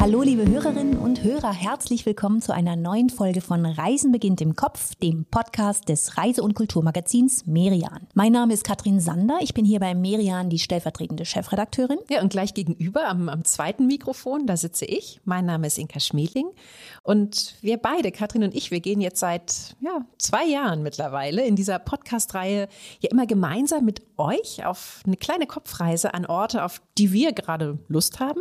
Hallo liebe Hörerinnen und Hörer, herzlich willkommen zu einer neuen Folge von Reisen beginnt im Kopf, dem Podcast des Reise- und Kulturmagazins Merian. Mein Name ist Katrin Sander, ich bin hier bei Merian die stellvertretende Chefredakteurin. Ja, und gleich gegenüber am, am zweiten Mikrofon, da sitze ich. Mein Name ist Inka Schmiedling und wir beide, Katrin und ich, wir gehen jetzt seit ja, zwei Jahren mittlerweile in dieser Podcast-Reihe ja immer gemeinsam mit euch auf eine kleine Kopfreise an Orte, auf die wir gerade Lust haben.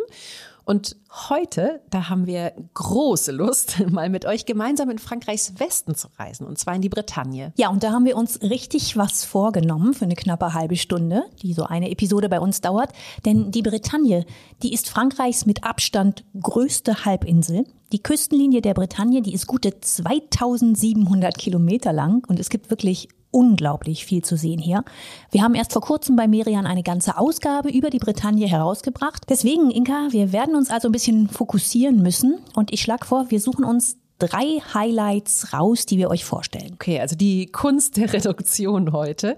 Und heute, da haben wir große Lust, mal mit euch gemeinsam in Frankreichs Westen zu reisen, und zwar in die Bretagne. Ja, und da haben wir uns richtig was vorgenommen für eine knappe halbe Stunde, die so eine Episode bei uns dauert. Denn die Bretagne, die ist Frankreichs mit Abstand größte Halbinsel. Die Küstenlinie der Bretagne, die ist gute 2700 Kilometer lang und es gibt wirklich unglaublich viel zu sehen hier. Wir haben erst vor kurzem bei Merian eine ganze Ausgabe über die Bretagne herausgebracht. Deswegen, Inka, wir werden uns also ein bisschen fokussieren müssen und ich schlage vor, wir suchen uns drei Highlights raus, die wir euch vorstellen. Okay, also die Kunst der Reduktion heute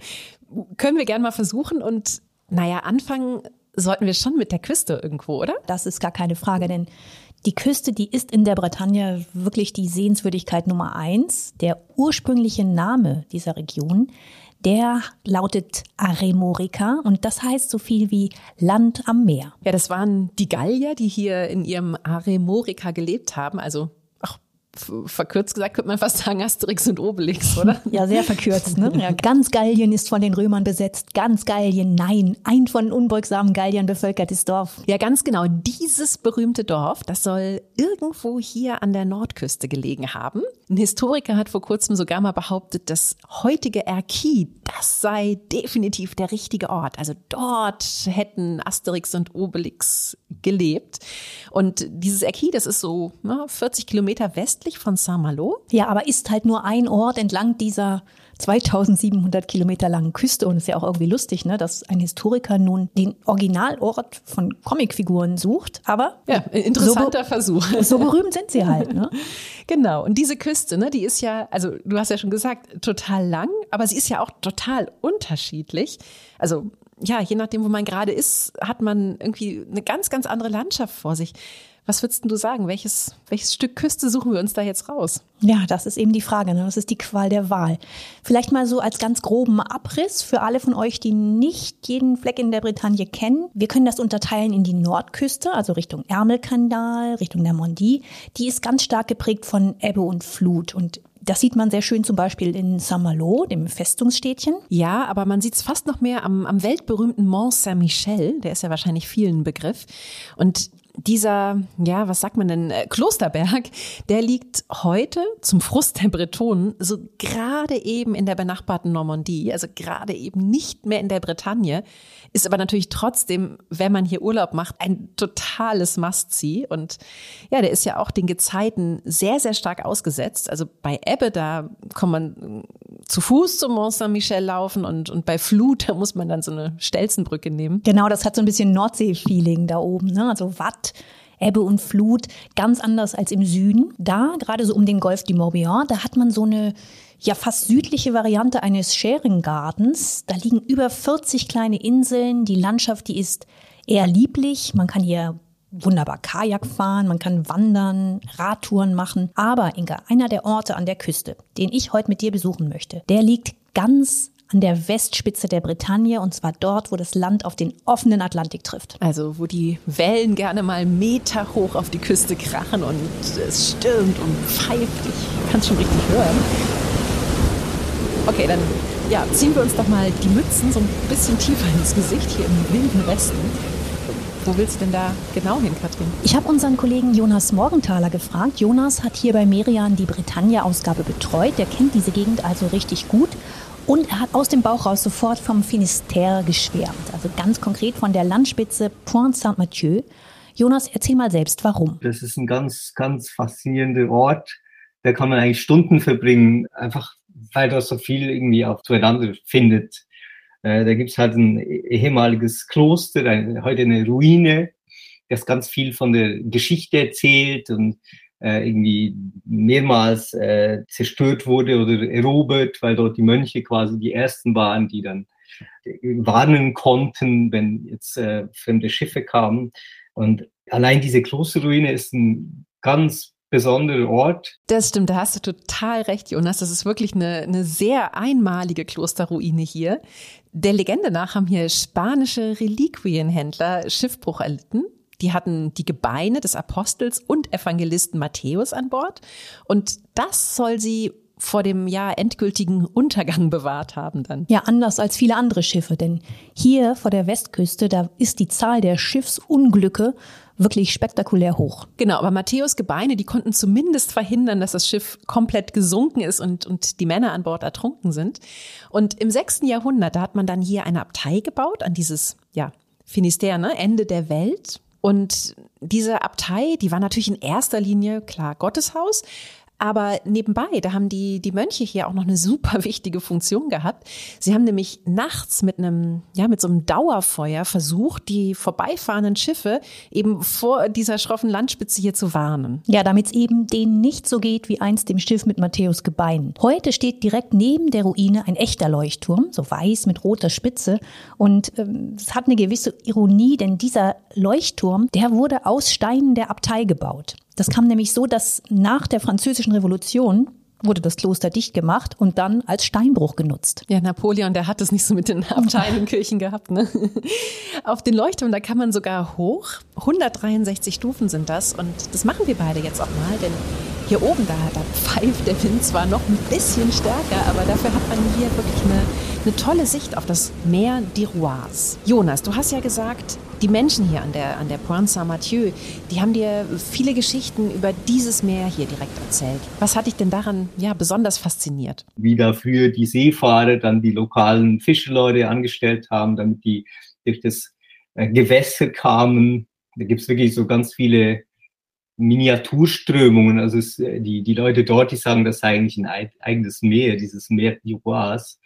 können wir gerne mal versuchen und naja, anfangen sollten wir schon mit der Küste irgendwo, oder? Das ist gar keine Frage, denn die Küste, die ist in der Bretagne wirklich die Sehenswürdigkeit Nummer eins. Der ursprüngliche Name dieser Region, der lautet Aremorica und das heißt so viel wie Land am Meer. Ja, das waren die Gallier, die hier in ihrem Aremorica gelebt haben, also verkürzt gesagt könnte man fast sagen Asterix und Obelix, oder? Ja, sehr verkürzt. Ne? Ja, ganz Gallien ist von den Römern besetzt. Ganz Gallien, nein. Ein von unbeugsamen Galliern bevölkertes Dorf. Ja, ganz genau. Dieses berühmte Dorf, das soll irgendwo hier an der Nordküste gelegen haben. Ein Historiker hat vor kurzem sogar mal behauptet, das heutige Erki, das sei definitiv der richtige Ort. Also dort hätten Asterix und Obelix gelebt. Und dieses Erki, das ist so na, 40 Kilometer westlich von Saint-Malo. Ja, aber ist halt nur ein Ort entlang dieser 2700 Kilometer langen Küste und es ist ja auch irgendwie lustig, ne, dass ein Historiker nun den Originalort von Comicfiguren sucht, aber ja, interessanter so Versuch. So berühmt sind sie halt, ne? Genau. Und diese Küste, ne, die ist ja, also du hast ja schon gesagt, total lang, aber sie ist ja auch total unterschiedlich. Also ja, je nachdem, wo man gerade ist, hat man irgendwie eine ganz, ganz andere Landschaft vor sich. Was würdest du sagen? Welches, welches Stück Küste suchen wir uns da jetzt raus? Ja, das ist eben die Frage. Ne? Das ist die Qual der Wahl. Vielleicht mal so als ganz groben Abriss für alle von euch, die nicht jeden Fleck in der Bretagne kennen. Wir können das unterteilen in die Nordküste, also Richtung Ärmelkanal, Richtung Normandie. Die ist ganz stark geprägt von Ebbe und Flut. Und das sieht man sehr schön zum Beispiel in Saint-Malo, dem Festungsstädtchen. Ja, aber man sieht es fast noch mehr am, am weltberühmten Mont Saint-Michel. Der ist ja wahrscheinlich vielen Begriff. Und dieser, ja, was sagt man denn, äh, Klosterberg, der liegt heute zum Frust der Bretonen so gerade eben in der benachbarten Normandie, also gerade eben nicht mehr in der Bretagne, ist aber natürlich trotzdem, wenn man hier Urlaub macht, ein totales Must-See und ja, der ist ja auch den Gezeiten sehr, sehr stark ausgesetzt. Also bei Ebbe, da kann man zu Fuß zum Mont Saint-Michel laufen und, und bei Flut, da muss man dann so eine Stelzenbrücke nehmen. Genau, das hat so ein bisschen Nordsee-Feeling da oben, ne? Also Watt, Ebbe und Flut, ganz anders als im Süden. Da, gerade so um den Golf du Morbihan, da hat man so eine ja fast südliche Variante eines Sharing Gardens. Da liegen über 40 kleine Inseln. Die Landschaft, die ist eher lieblich. Man kann hier wunderbar Kajak fahren, man kann wandern, Radtouren machen. Aber Inga, einer der Orte an der Küste, den ich heute mit dir besuchen möchte, der liegt ganz an der Westspitze der Bretagne und zwar dort, wo das Land auf den offenen Atlantik trifft. Also wo die Wellen gerne mal Meter hoch auf die Küste krachen und es stürmt und pfeift. Ich kann es schon richtig hören. Okay, dann ja, ziehen wir uns doch mal die Mützen so ein bisschen tiefer ins Gesicht hier im wilden Westen. Wo willst du denn da genau hin, Katrin? Ich habe unseren Kollegen Jonas Morgenthaler gefragt. Jonas hat hier bei Merian die Bretagne-Ausgabe betreut. Der kennt diese Gegend also richtig gut. Und er hat aus dem Bauch raus sofort vom Finistère geschwärmt. Also ganz konkret von der Landspitze Point Saint-Mathieu. Jonas, erzähl mal selbst, warum. Das ist ein ganz, ganz faszinierender Ort. Da kann man eigentlich Stunden verbringen, einfach weil da so viel irgendwie auch zueinander findet. Äh, da gibt's halt ein ehemaliges Kloster, heute eine Ruine, das ganz viel von der Geschichte erzählt und äh, irgendwie mehrmals äh, zerstört wurde oder erobert, weil dort die Mönche quasi die ersten waren, die dann äh, warnen konnten, wenn jetzt äh, fremde Schiffe kamen. Und allein diese Klosterruine ist ein ganz besonderer Ort. Das stimmt, da hast du total recht, Jonas. Das ist wirklich eine, eine sehr einmalige Klosterruine hier. Der Legende nach haben hier spanische Reliquienhändler Schiffbruch erlitten. Die hatten die Gebeine des Apostels und Evangelisten Matthäus an Bord. Und das soll sie vor dem ja endgültigen Untergang bewahrt haben dann. Ja, anders als viele andere Schiffe, denn hier vor der Westküste, da ist die Zahl der Schiffsunglücke wirklich spektakulär hoch. Genau, aber Matthäus Gebeine, die konnten zumindest verhindern, dass das Schiff komplett gesunken ist und, und die Männer an Bord ertrunken sind. Und im sechsten Jahrhundert, da hat man dann hier eine Abtei gebaut an dieses, ja, Finisterre, ne, Ende der Welt. Und diese Abtei, die war natürlich in erster Linie, klar, Gotteshaus, aber nebenbei, da haben die, die Mönche hier auch noch eine super wichtige Funktion gehabt. Sie haben nämlich nachts mit einem, ja, mit so einem Dauerfeuer versucht, die vorbeifahrenden Schiffe eben vor dieser schroffen Landspitze hier zu warnen. Ja, damit es eben denen nicht so geht wie einst dem Schiff mit Matthäus Gebeinen. Heute steht direkt neben der Ruine ein echter Leuchtturm, so weiß mit roter Spitze. Und ähm, es hat eine gewisse Ironie, denn dieser Leuchtturm, der wurde aus Steinen der Abtei gebaut. Das kam nämlich so, dass nach der Französischen Revolution wurde das Kloster dicht gemacht und dann als Steinbruch genutzt. Ja, Napoleon, der hat es nicht so mit den Abteilungskirchen gehabt. Ne? Auf den Leuchtturm, da kann man sogar hoch. 163 Stufen sind das und das machen wir beide jetzt auch mal, denn hier oben, da, da pfeift der Wind zwar noch ein bisschen stärker, aber dafür hat man hier wirklich eine, eine tolle Sicht auf das Meer d'Iroise. Jonas, du hast ja gesagt, die Menschen hier an der, an der Pointe Saint-Mathieu, die haben dir viele Geschichten über dieses Meer hier direkt erzählt. Was hat dich denn daran ja, besonders fasziniert? Wie dafür die Seefahrer dann die lokalen Fischleute angestellt haben, damit die durch das äh, Gewässer kamen. Da gibt es wirklich so ganz viele Miniaturströmungen. Also es, äh, die, die Leute dort, die sagen, das sei eigentlich ein eigenes Meer, dieses Meer Iroise,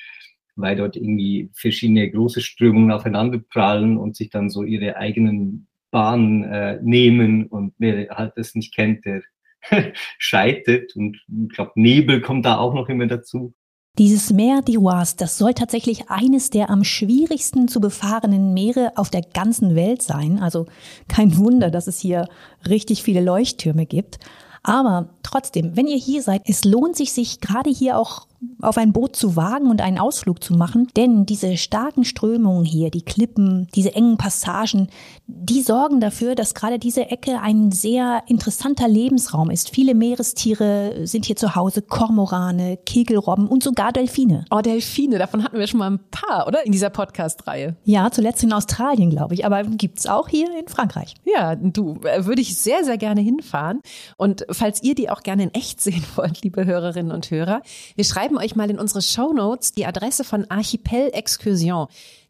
weil dort irgendwie verschiedene große Strömungen aufeinander prallen und sich dann so ihre eigenen Bahnen äh, nehmen und wer halt das nicht kennt, der scheitert. Und ich glaube, Nebel kommt da auch noch immer dazu. Dieses Meer d'Iroise, das soll tatsächlich eines der am schwierigsten zu befahrenen Meere auf der ganzen Welt sein. Also kein Wunder, dass es hier richtig viele Leuchttürme gibt. Aber trotzdem, wenn ihr hier seid, es lohnt sich, sich gerade hier auch auf ein Boot zu wagen und einen Ausflug zu machen, denn diese starken Strömungen hier, die Klippen, diese engen Passagen, die sorgen dafür, dass gerade diese Ecke ein sehr interessanter Lebensraum ist. Viele Meerestiere sind hier zu Hause, Kormorane, Kegelrobben und sogar Delfine. Oh, Delfine, davon hatten wir schon mal ein paar, oder? In dieser Podcast-Reihe. Ja, zuletzt in Australien, glaube ich, aber gibt's auch hier in Frankreich. Ja, du, äh, würde ich sehr, sehr gerne hinfahren. Und falls ihr die auch gerne in echt sehen wollt, liebe Hörerinnen und Hörer, wir schreiben euch mal in unsere Show Notes die Adresse von Archipel Excursion.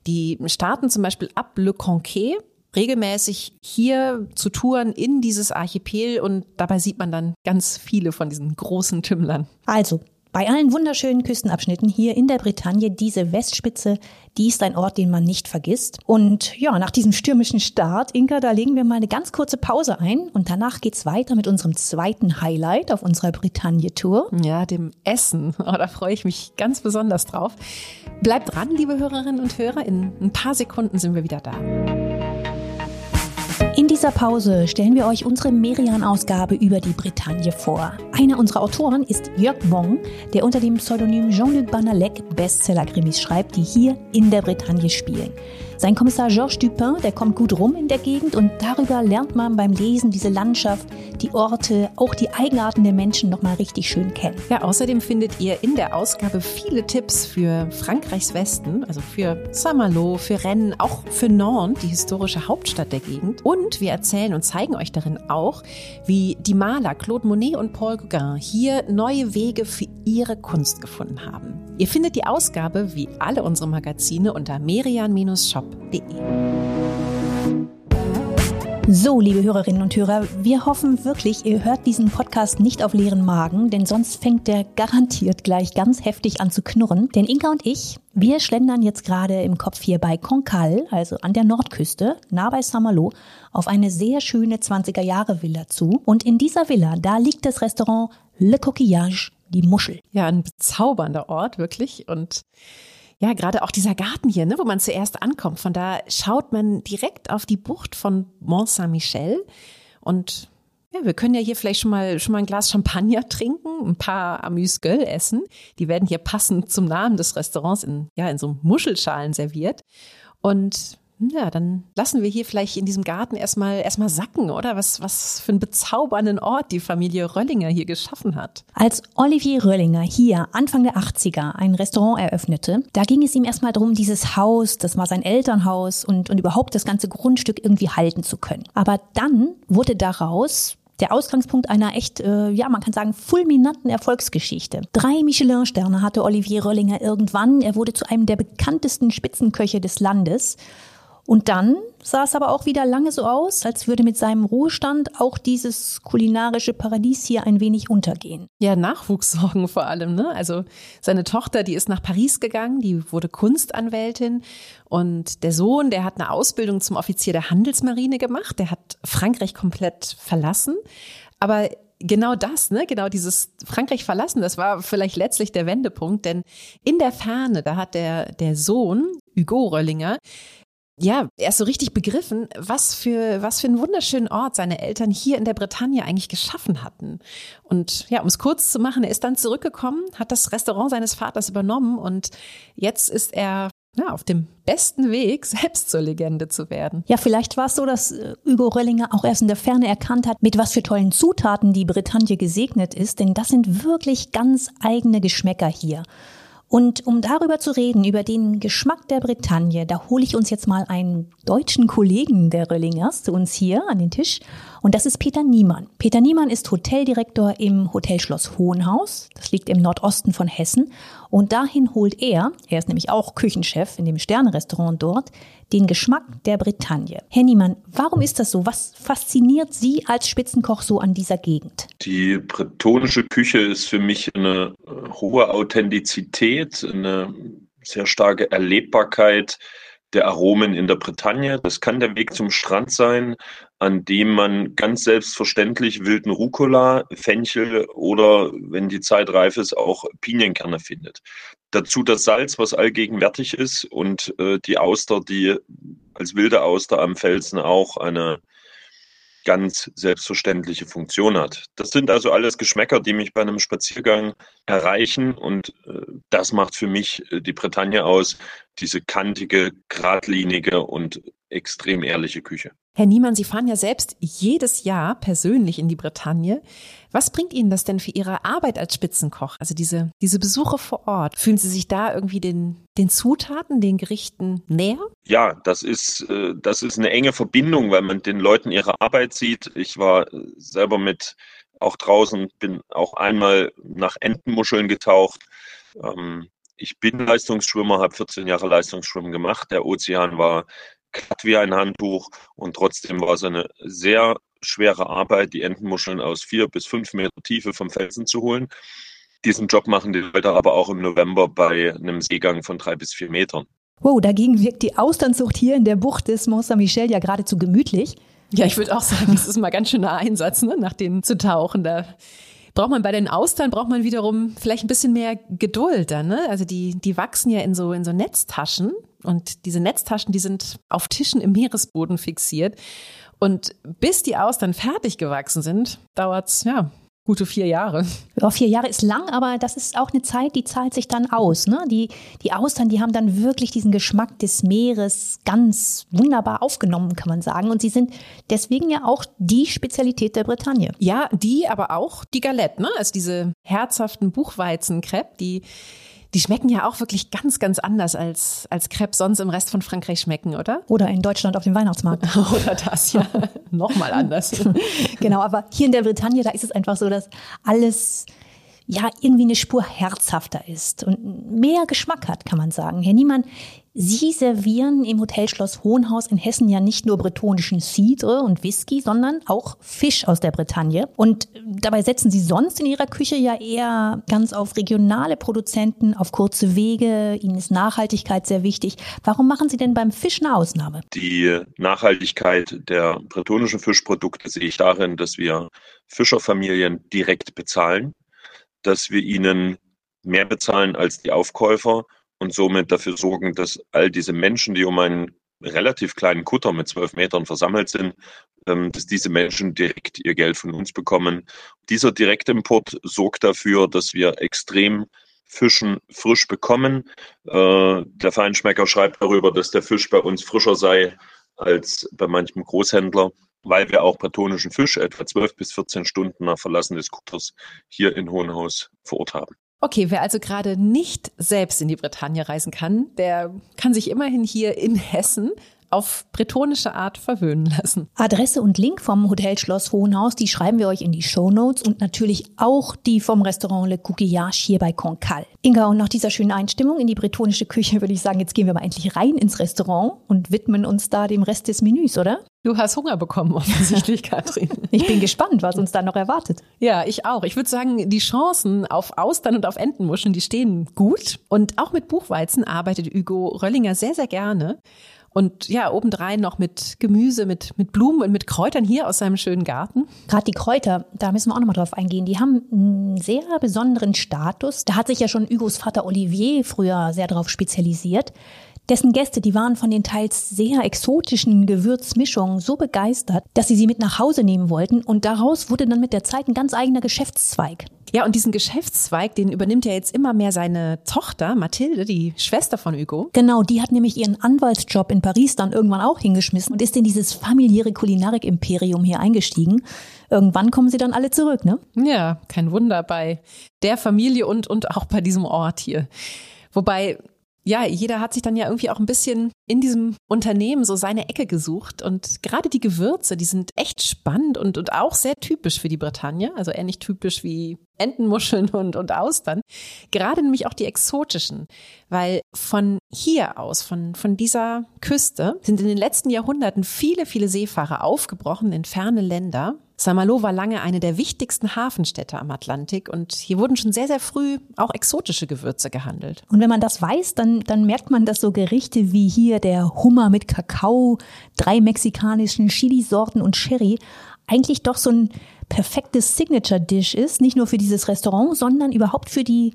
Die starten zum Beispiel ab Le Conquet regelmäßig hier zu Touren in dieses Archipel und dabei sieht man dann ganz viele von diesen großen Tümmlern. Also, bei allen wunderschönen Küstenabschnitten hier in der Bretagne, diese Westspitze, die ist ein Ort, den man nicht vergisst. Und ja, nach diesem stürmischen Start, Inka, da legen wir mal eine ganz kurze Pause ein und danach geht's weiter mit unserem zweiten Highlight auf unserer Bretagne-Tour. Ja, dem Essen. Oh, da freue ich mich ganz besonders drauf. Bleibt dran, liebe Hörerinnen und Hörer. In ein paar Sekunden sind wir wieder da. In dieser Pause stellen wir euch unsere Merian-Ausgabe über die Bretagne vor. Einer unserer Autoren ist Jörg Wong, der unter dem Pseudonym Jean-Luc Banalek Bestseller-Krimis schreibt, die hier in der Bretagne spielen. Sein Kommissar Georges Dupin, der kommt gut rum in der Gegend und darüber lernt man beim Lesen diese Landschaft, die Orte, auch die Eigenarten der Menschen nochmal richtig schön kennen. Ja, außerdem findet ihr in der Ausgabe viele Tipps für Frankreichs Westen, also für Saint-Malo, für Rennes, auch für Nantes, die historische Hauptstadt der Gegend. Und wir erzählen und zeigen euch darin auch, wie die Maler Claude Monet und Paul Gauguin hier neue Wege für ihre Kunst gefunden haben. Ihr findet die Ausgabe wie alle unsere Magazine unter merian-shop www.ftf.de. So, liebe Hörerinnen und Hörer, wir hoffen wirklich, ihr hört diesen Podcast nicht auf leeren Magen, denn sonst fängt der garantiert gleich ganz heftig an zu knurren. Denn Inka und ich, wir schlendern jetzt gerade im Kopf hier bei Concal, also an der Nordküste, nah bei Saint-Malo, auf eine sehr schöne 20er-Jahre-Villa zu. Und in dieser Villa, da liegt das Restaurant Le Coquillage, die Muschel. Ja, ein bezaubernder Ort, wirklich. Und ja, gerade auch dieser Garten hier, ne, wo man zuerst ankommt. Von da schaut man direkt auf die Bucht von Mont Saint-Michel. Und ja, wir können ja hier vielleicht schon mal, schon mal ein Glas Champagner trinken, ein paar Amuse-Gueule essen. Die werden hier passend zum Namen des Restaurants in, ja, in so Muschelschalen serviert. Und ja, dann lassen wir hier vielleicht in diesem Garten erstmal erstmal sacken, oder? Was, was für einen bezaubernden Ort die Familie Röllinger hier geschaffen hat. Als Olivier Röllinger hier Anfang der 80er ein Restaurant eröffnete, da ging es ihm erstmal darum, dieses Haus, das war sein Elternhaus und, und überhaupt das ganze Grundstück irgendwie halten zu können. Aber dann wurde daraus der Ausgangspunkt einer echt, äh, ja, man kann sagen, fulminanten Erfolgsgeschichte. Drei Michelin-Sterne hatte Olivier Röllinger irgendwann. Er wurde zu einem der bekanntesten Spitzenköche des Landes. Und dann sah es aber auch wieder lange so aus, als würde mit seinem Ruhestand auch dieses kulinarische Paradies hier ein wenig untergehen. Ja, Nachwuchssorgen vor allem. Ne? Also seine Tochter, die ist nach Paris gegangen, die wurde Kunstanwältin. Und der Sohn, der hat eine Ausbildung zum Offizier der Handelsmarine gemacht. Der hat Frankreich komplett verlassen. Aber genau das, ne, genau dieses Frankreich verlassen, das war vielleicht letztlich der Wendepunkt, denn in der Ferne, da hat der, der Sohn, Hugo Röllinger, ja, erst so richtig begriffen, was für, was für einen wunderschönen Ort seine Eltern hier in der Bretagne eigentlich geschaffen hatten. Und ja, um es kurz zu machen, er ist dann zurückgekommen, hat das Restaurant seines Vaters übernommen und jetzt ist er ja, auf dem besten Weg, selbst zur Legende zu werden. Ja, vielleicht war es so, dass äh, Hugo Röllinger auch erst in der Ferne erkannt hat, mit was für tollen Zutaten die Bretagne gesegnet ist, denn das sind wirklich ganz eigene Geschmäcker hier. Und um darüber zu reden, über den Geschmack der Bretagne, da hole ich uns jetzt mal einen deutschen Kollegen der Röllingers zu uns hier an den Tisch. Und das ist Peter Niemann. Peter Niemann ist Hoteldirektor im Hotelschloss Hohenhaus. Das liegt im Nordosten von Hessen. Und dahin holt er, er ist nämlich auch Küchenchef in dem Sternerestaurant dort, den Geschmack der Bretagne. Herr Niemann, warum ist das so? Was fasziniert Sie als Spitzenkoch so an dieser Gegend? Die bretonische Küche ist für mich eine äh, hohe Authentizität, eine sehr starke Erlebbarkeit der Aromen in der Bretagne. Das kann der Weg zum Strand sein, an dem man ganz selbstverständlich wilden Rucola, Fenchel oder, wenn die Zeit reif ist, auch Pinienkerne findet. Dazu das Salz, was allgegenwärtig ist und äh, die Auster, die als wilde Auster am Felsen auch eine ganz selbstverständliche Funktion hat. Das sind also alles Geschmäcker, die mich bei einem Spaziergang erreichen und äh, das macht für mich äh, die Bretagne aus, diese kantige, geradlinige und extrem ehrliche Küche. Herr Niemann, Sie fahren ja selbst jedes Jahr persönlich in die Bretagne. Was bringt Ihnen das denn für Ihre Arbeit als Spitzenkoch? Also diese, diese Besuche vor Ort. Fühlen Sie sich da irgendwie den, den Zutaten, den Gerichten näher? Ja, das ist, äh, das ist eine enge Verbindung, weil man den Leuten ihre Arbeit sieht. Ich war selber mit auch draußen, bin auch einmal nach Entenmuscheln getaucht. Ähm, ich bin Leistungsschwimmer, habe 14 Jahre Leistungsschwimmen gemacht. Der Ozean war glatt wie ein Handtuch und trotzdem war es eine sehr schwere Arbeit, die Entenmuscheln aus vier bis fünf Meter Tiefe vom Felsen zu holen. Diesen Job machen die Leute aber auch im November bei einem Seegang von drei bis vier Metern. Wow, dagegen wirkt die Austernzucht hier in der Bucht des Mont Saint-Michel ja geradezu gemütlich. Ja, ich würde auch sagen, das ist mal ganz schöner Einsatz, ne, nach denen zu tauchen. Da braucht man bei den Austern braucht man wiederum vielleicht ein bisschen mehr Geduld dann, ne? Also die die wachsen ja in so in so Netztaschen und diese Netztaschen, die sind auf Tischen im Meeresboden fixiert und bis die Austern fertig gewachsen sind, dauert's ja Gute vier Jahre. Ja, vier Jahre ist lang, aber das ist auch eine Zeit, die zahlt sich dann aus. Ne? Die, die Austern, die haben dann wirklich diesen Geschmack des Meeres ganz wunderbar aufgenommen, kann man sagen. Und sie sind deswegen ja auch die Spezialität der Bretagne. Ja, die, aber auch die Galette, ne? Also diese herzhaften Buchweizenkrepp, die die schmecken ja auch wirklich ganz, ganz anders als, als Crepe sonst im Rest von Frankreich schmecken, oder? Oder in Deutschland auf dem Weihnachtsmarkt. oder das, ja. Nochmal anders. genau, aber hier in der Bretagne, da ist es einfach so, dass alles ja irgendwie eine Spur herzhafter ist und mehr Geschmack hat, kann man sagen. Herr Niemann, Sie servieren im Hotelschloss Hohenhaus in Hessen ja nicht nur bretonischen Cidre und Whisky, sondern auch Fisch aus der Bretagne. Und dabei setzen Sie sonst in Ihrer Küche ja eher ganz auf regionale Produzenten, auf kurze Wege. Ihnen ist Nachhaltigkeit sehr wichtig. Warum machen Sie denn beim Fisch eine Ausnahme? Die Nachhaltigkeit der bretonischen Fischprodukte sehe ich darin, dass wir Fischerfamilien direkt bezahlen, dass wir ihnen mehr bezahlen als die Aufkäufer und somit dafür sorgen, dass all diese Menschen, die um einen relativ kleinen Kutter mit zwölf Metern versammelt sind, ähm, dass diese Menschen direkt ihr Geld von uns bekommen. Dieser Direktimport sorgt dafür, dass wir extrem Fischen frisch bekommen. Äh, der Feinschmecker schreibt darüber, dass der Fisch bei uns frischer sei als bei manchem Großhändler, weil wir auch bretonischen Fisch etwa 12 bis 14 Stunden nach Verlassen des Kutters hier in Hohenhaus vor Ort haben. Okay, wer also gerade nicht selbst in die Bretagne reisen kann, der kann sich immerhin hier in Hessen auf bretonische Art verwöhnen lassen. Adresse und Link vom Hotel Schloss Hohenhaus, die schreiben wir euch in die Show Notes und natürlich auch die vom Restaurant Le Coquillage hier bei Concal. Inga, und nach dieser schönen Einstimmung in die bretonische Küche würde ich sagen, jetzt gehen wir mal endlich rein ins Restaurant und widmen uns da dem Rest des Menüs, oder? Du hast Hunger bekommen, offensichtlich, Katrin. ich bin gespannt, was uns da noch erwartet. Ja, ich auch. Ich würde sagen, die Chancen auf Austern und auf Entenmuscheln, die stehen gut. Und auch mit Buchweizen arbeitet Hugo Röllinger sehr, sehr gerne. Und ja, obendrein noch mit Gemüse, mit, mit Blumen und mit Kräutern hier aus seinem schönen Garten. Gerade die Kräuter, da müssen wir auch nochmal drauf eingehen. Die haben einen sehr besonderen Status. Da hat sich ja schon Hugos Vater Olivier früher sehr darauf spezialisiert. Dessen Gäste, die waren von den teils sehr exotischen Gewürzmischungen so begeistert, dass sie sie mit nach Hause nehmen wollten und daraus wurde dann mit der Zeit ein ganz eigener Geschäftszweig. Ja, und diesen Geschäftszweig, den übernimmt ja jetzt immer mehr seine Tochter, Mathilde, die Schwester von Hugo. Genau, die hat nämlich ihren Anwaltsjob in Paris dann irgendwann auch hingeschmissen und ist in dieses familiäre Kulinarik-Imperium hier eingestiegen. Irgendwann kommen sie dann alle zurück, ne? Ja, kein Wunder bei der Familie und, und auch bei diesem Ort hier. Wobei ja, jeder hat sich dann ja irgendwie auch ein bisschen in diesem Unternehmen so seine Ecke gesucht. Und gerade die Gewürze, die sind echt spannend und, und auch sehr typisch für die Bretagne. Also ähnlich typisch wie Entenmuscheln und, und Austern. Gerade nämlich auch die exotischen. Weil von hier aus, von, von dieser Küste, sind in den letzten Jahrhunderten viele, viele Seefahrer aufgebrochen in ferne Länder Saint-Malo war lange eine der wichtigsten Hafenstädte am Atlantik und hier wurden schon sehr, sehr früh auch exotische Gewürze gehandelt. Und wenn man das weiß, dann, dann merkt man, dass so Gerichte wie hier der Hummer mit Kakao, drei mexikanischen Chili-Sorten und Sherry eigentlich doch so ein perfektes Signature-Dish ist, nicht nur für dieses Restaurant, sondern überhaupt für die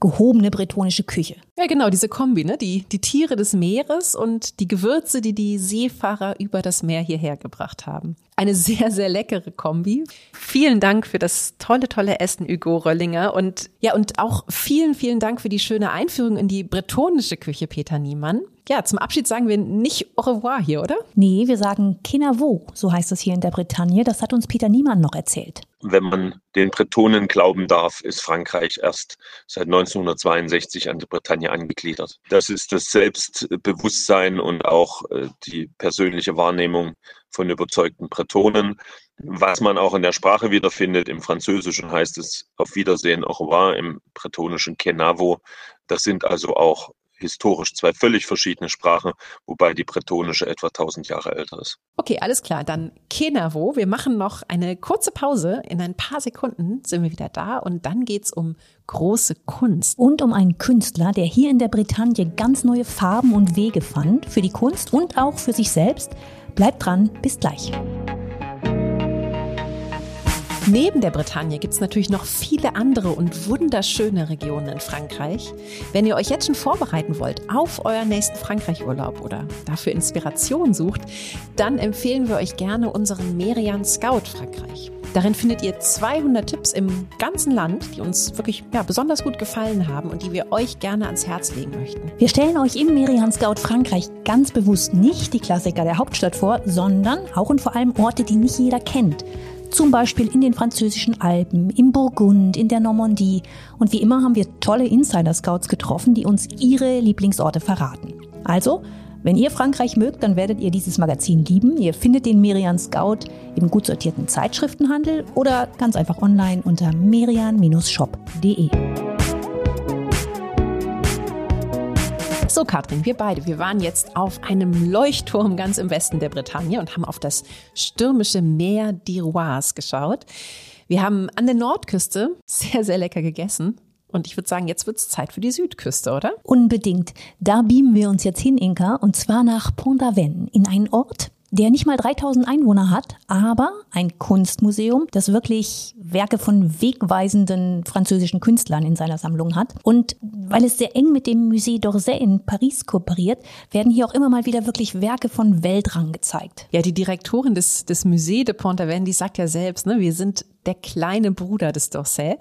gehobene bretonische Küche. Ja, genau, diese Kombi, ne? Die, die Tiere des Meeres und die Gewürze, die die Seefahrer über das Meer hierher gebracht haben. Eine sehr, sehr leckere Kombi. Vielen Dank für das tolle, tolle Essen, Hugo Röllinger. Und ja, und auch vielen, vielen Dank für die schöne Einführung in die bretonische Küche, Peter Niemann. Ja, zum Abschied sagen wir nicht au revoir hier, oder? Nee, wir sagen Kinavo, so heißt es hier in der Bretagne. Das hat uns Peter Niemann noch erzählt. Wenn man den Bretonen glauben darf, ist Frankreich erst seit 1962 an die Bretagne angegliedert. Das ist das Selbstbewusstsein und auch äh, die persönliche Wahrnehmung von überzeugten Bretonen. Was man auch in der Sprache wiederfindet, im Französischen heißt es auf Wiedersehen, au revoir, im bretonischen Kenavo. Das sind also auch historisch zwei völlig verschiedene Sprachen, wobei die bretonische etwa 1000 Jahre älter ist. Okay, alles klar. Dann Kenavo. Wir machen noch eine kurze Pause. In ein paar Sekunden sind wir wieder da und dann geht es um große Kunst. Und um einen Künstler, der hier in der Bretagne ganz neue Farben und Wege fand für die Kunst und auch für sich selbst. Bleibt dran, bis gleich. Neben der Bretagne gibt es natürlich noch viele andere und wunderschöne Regionen in Frankreich. Wenn ihr euch jetzt schon vorbereiten wollt auf euren nächsten Frankreich-Urlaub oder dafür Inspiration sucht, dann empfehlen wir euch gerne unseren Merian Scout Frankreich. Darin findet ihr 200 Tipps im ganzen Land, die uns wirklich ja, besonders gut gefallen haben und die wir euch gerne ans Herz legen möchten. Wir stellen euch im Merian Scout Frankreich ganz bewusst nicht die Klassiker der Hauptstadt vor, sondern auch und vor allem Orte, die nicht jeder kennt. Zum Beispiel in den französischen Alpen, im Burgund, in der Normandie. Und wie immer haben wir tolle Insider-Scouts getroffen, die uns ihre Lieblingsorte verraten. Also, wenn ihr Frankreich mögt, dann werdet ihr dieses Magazin lieben. Ihr findet den Merian Scout im gut sortierten Zeitschriftenhandel oder ganz einfach online unter merian-shop.de. So, Katrin, wir beide, wir waren jetzt auf einem Leuchtturm ganz im Westen der Bretagne und haben auf das stürmische Meer d'Iroise geschaut. Wir haben an der Nordküste sehr, sehr lecker gegessen. Und ich würde sagen, jetzt wird es Zeit für die Südküste, oder? Unbedingt. Da beamen wir uns jetzt hin, Inka, und zwar nach Pont-Aven, in einen Ort, der nicht mal 3000 Einwohner hat, aber ein Kunstmuseum, das wirklich Werke von wegweisenden französischen Künstlern in seiner Sammlung hat. Und weil es sehr eng mit dem Musée d'Orsay in Paris kooperiert, werden hier auch immer mal wieder wirklich Werke von Weltrang gezeigt. Ja, die Direktorin des, des Musée de Pont-Aven, die sagt ja selbst, ne, wir sind der kleine Bruder des d'Orsay.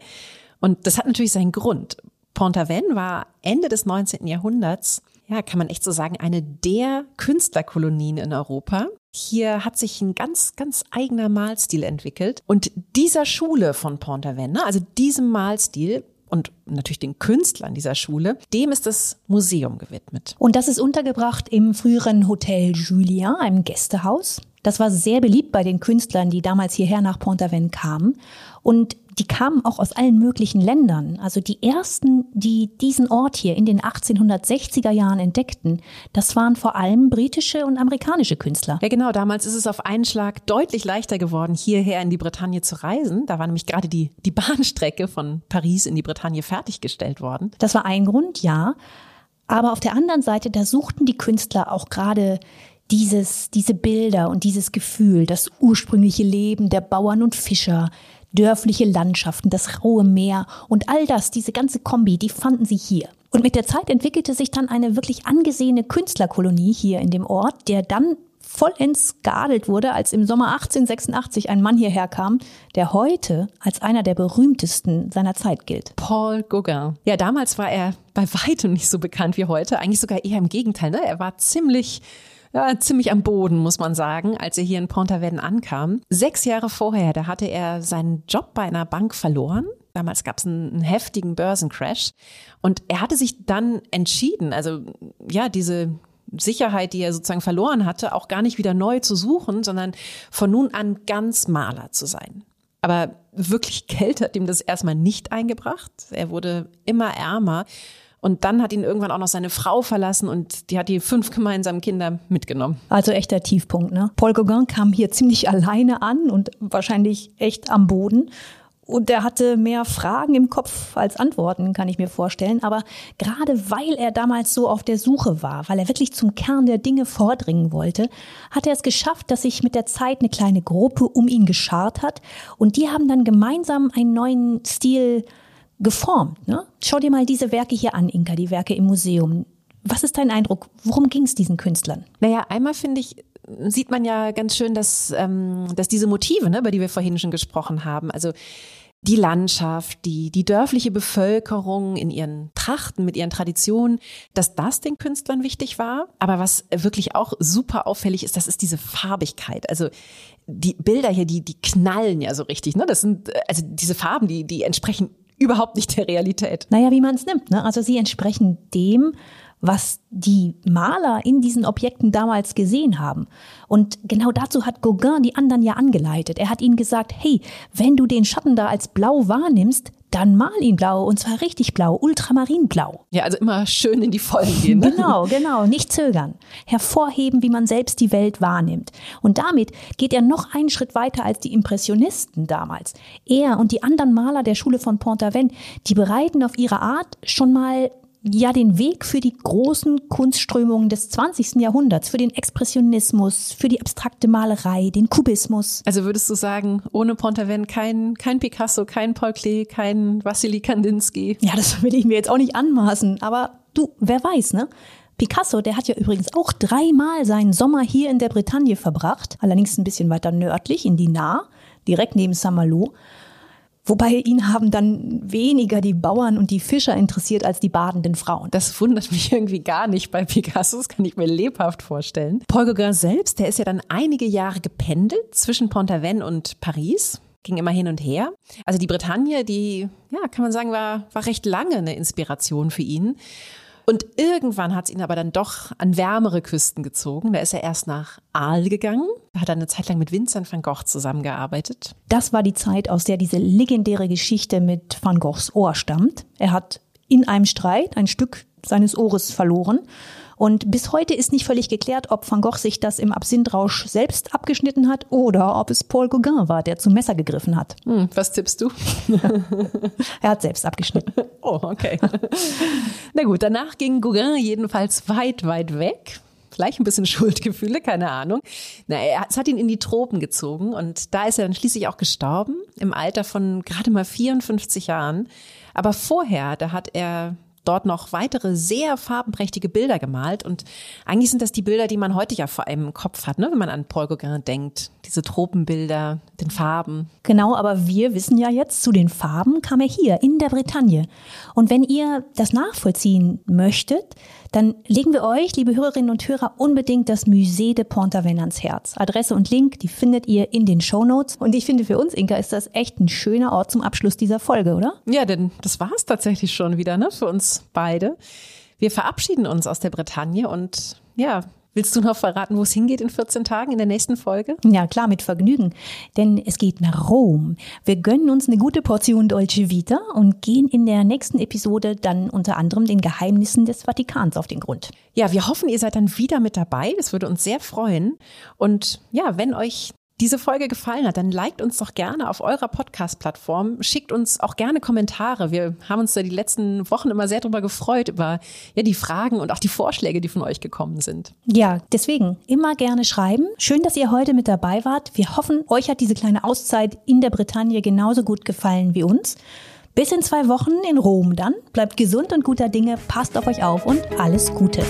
Und das hat natürlich seinen Grund. Pont-Aven war Ende des 19. Jahrhunderts ja, kann man echt so sagen, eine der Künstlerkolonien in Europa. Hier hat sich ein ganz, ganz eigener Malstil entwickelt. Und dieser Schule von Pont-Aven, ne, also diesem Malstil, und natürlich den Künstlern dieser Schule, dem ist das Museum gewidmet. Und das ist untergebracht im früheren Hotel Julien, einem Gästehaus. Das war sehr beliebt bei den Künstlern, die damals hierher nach Pont-Aven kamen. Und die kamen auch aus allen möglichen Ländern. Also die ersten, die diesen Ort hier in den 1860er Jahren entdeckten, das waren vor allem britische und amerikanische Künstler. Ja, genau. Damals ist es auf einen Schlag deutlich leichter geworden, hierher in die Bretagne zu reisen. Da war nämlich gerade die, die Bahnstrecke von Paris in die Bretagne fertiggestellt worden. Das war ein Grund, ja. Aber auf der anderen Seite, da suchten die Künstler auch gerade dieses, diese Bilder und dieses Gefühl, das ursprüngliche Leben der Bauern und Fischer, dörfliche Landschaften, das raue Meer und all das, diese ganze Kombi, die fanden sie hier. Und mit der Zeit entwickelte sich dann eine wirklich angesehene Künstlerkolonie hier in dem Ort, der dann vollends geadelt wurde, als im Sommer 1886 ein Mann hierher kam, der heute als einer der berühmtesten seiner Zeit gilt. Paul Gauguin. Ja, damals war er bei weitem nicht so bekannt wie heute, eigentlich sogar eher im Gegenteil. Ne? Er war ziemlich ja, ziemlich am Boden, muss man sagen, als er hier in Pont-Aven ankam. Sechs Jahre vorher, da hatte er seinen Job bei einer Bank verloren. Damals gab es einen, einen heftigen Börsencrash. Und er hatte sich dann entschieden, also ja, diese Sicherheit, die er sozusagen verloren hatte, auch gar nicht wieder neu zu suchen, sondern von nun an ganz Maler zu sein. Aber wirklich Geld hat ihm das erstmal nicht eingebracht. Er wurde immer ärmer und dann hat ihn irgendwann auch noch seine Frau verlassen und die hat die fünf gemeinsamen Kinder mitgenommen. Also echter Tiefpunkt, ne? Paul Gauguin kam hier ziemlich alleine an und wahrscheinlich echt am Boden. Und er hatte mehr Fragen im Kopf als Antworten, kann ich mir vorstellen. Aber gerade weil er damals so auf der Suche war, weil er wirklich zum Kern der Dinge vordringen wollte, hat er es geschafft, dass sich mit der Zeit eine kleine Gruppe um ihn geschart hat. Und die haben dann gemeinsam einen neuen Stil geformt. Ne? Schau dir mal diese Werke hier an, Inka, die Werke im Museum. Was ist dein Eindruck? Worum ging es diesen Künstlern? Naja, einmal finde ich, sieht man ja ganz schön, dass, ähm, dass diese Motive, ne, über die wir vorhin schon gesprochen haben, also die Landschaft, die, die dörfliche Bevölkerung in ihren Trachten, mit ihren Traditionen, dass das den Künstlern wichtig war. Aber was wirklich auch super auffällig ist, das ist diese Farbigkeit. Also die Bilder hier, die, die knallen ja so richtig. Ne? Das sind, also diese Farben, die, die entsprechen überhaupt nicht der Realität. Naja, wie man es nimmt. Ne? Also sie entsprechen dem, was die Maler in diesen Objekten damals gesehen haben. Und genau dazu hat Gauguin die anderen ja angeleitet. Er hat ihnen gesagt, hey, wenn du den Schatten da als blau wahrnimmst, dann mal ihn blau und zwar richtig blau, ultramarinblau. Ja, also immer schön in die Vollen gehen. Ne? Genau, genau, nicht zögern. Hervorheben, wie man selbst die Welt wahrnimmt. Und damit geht er noch einen Schritt weiter als die Impressionisten damals. Er und die anderen Maler der Schule von Pont-Aven, die bereiten auf ihre Art schon mal ja den Weg für die großen Kunstströmungen des 20. Jahrhunderts, für den Expressionismus, für die abstrakte Malerei, den Kubismus. Also würdest du sagen, ohne Pont-Aven kein, kein Picasso, kein Paul Klee, kein Wassily Kandinsky? Ja, das will ich mir jetzt auch nicht anmaßen, aber du, wer weiß, ne? Picasso, der hat ja übrigens auch dreimal seinen Sommer hier in der Bretagne verbracht, allerdings ein bisschen weiter nördlich, in Dinard, direkt neben Saint-Malo. Wobei ihn haben dann weniger die Bauern und die Fischer interessiert als die badenden Frauen. Das wundert mich irgendwie gar nicht bei Picasso, das kann ich mir lebhaft vorstellen. Paul Gauguin selbst, der ist ja dann einige Jahre gependelt zwischen Pont-Aven und Paris ging immer hin und her. Also die Bretagne, die, ja, kann man sagen, war, war recht lange eine Inspiration für ihn. Und irgendwann hat es ihn aber dann doch an wärmere Küsten gezogen. Da ist er erst nach Aal gegangen. Da hat er eine Zeit lang mit Vincent van Gogh zusammengearbeitet. Das war die Zeit, aus der diese legendäre Geschichte mit Van Goghs Ohr stammt. Er hat in einem Streit ein Stück seines Ohres verloren. Und bis heute ist nicht völlig geklärt, ob Van Gogh sich das im Absinthrausch selbst abgeschnitten hat oder ob es Paul Gauguin war, der zum Messer gegriffen hat. Hm, was tippst du? er hat selbst abgeschnitten. Oh, okay. Na gut, danach ging Gauguin jedenfalls weit, weit weg vielleicht ein bisschen Schuldgefühle, keine Ahnung. Na, es hat ihn in die Tropen gezogen und da ist er dann schließlich auch gestorben, im Alter von gerade mal 54 Jahren. Aber vorher, da hat er dort noch weitere sehr farbenprächtige Bilder gemalt. Und eigentlich sind das die Bilder, die man heute ja vor allem im Kopf hat, ne? wenn man an Paul Gauguin denkt. Diese Tropenbilder, den Farben. Genau, aber wir wissen ja jetzt, zu den Farben kam er hier in der Bretagne. Und wenn ihr das nachvollziehen möchtet, dann legen wir euch, liebe Hörerinnen und Hörer, unbedingt das Musée de Pont-Aven ans Herz. Adresse und Link, die findet ihr in den Show Notes. Und ich finde, für uns, Inka, ist das echt ein schöner Ort zum Abschluss dieser Folge, oder? Ja, denn das war es tatsächlich schon wieder, ne, für uns beide. Wir verabschieden uns aus der Bretagne und ja, Willst du noch verraten, wo es hingeht in 14 Tagen in der nächsten Folge? Ja, klar, mit Vergnügen. Denn es geht nach Rom. Wir gönnen uns eine gute Portion Dolce Vita und gehen in der nächsten Episode dann unter anderem den Geheimnissen des Vatikans auf den Grund. Ja, wir hoffen, ihr seid dann wieder mit dabei. Das würde uns sehr freuen. Und ja, wenn euch diese Folge gefallen hat, dann liked uns doch gerne auf eurer Podcast-Plattform. Schickt uns auch gerne Kommentare. Wir haben uns da die letzten Wochen immer sehr darüber gefreut, über ja, die Fragen und auch die Vorschläge, die von euch gekommen sind. Ja, deswegen immer gerne schreiben. Schön, dass ihr heute mit dabei wart. Wir hoffen, euch hat diese kleine Auszeit in der Bretagne genauso gut gefallen wie uns. Bis in zwei Wochen in Rom dann. Bleibt gesund und guter Dinge, passt auf euch auf und alles Gute.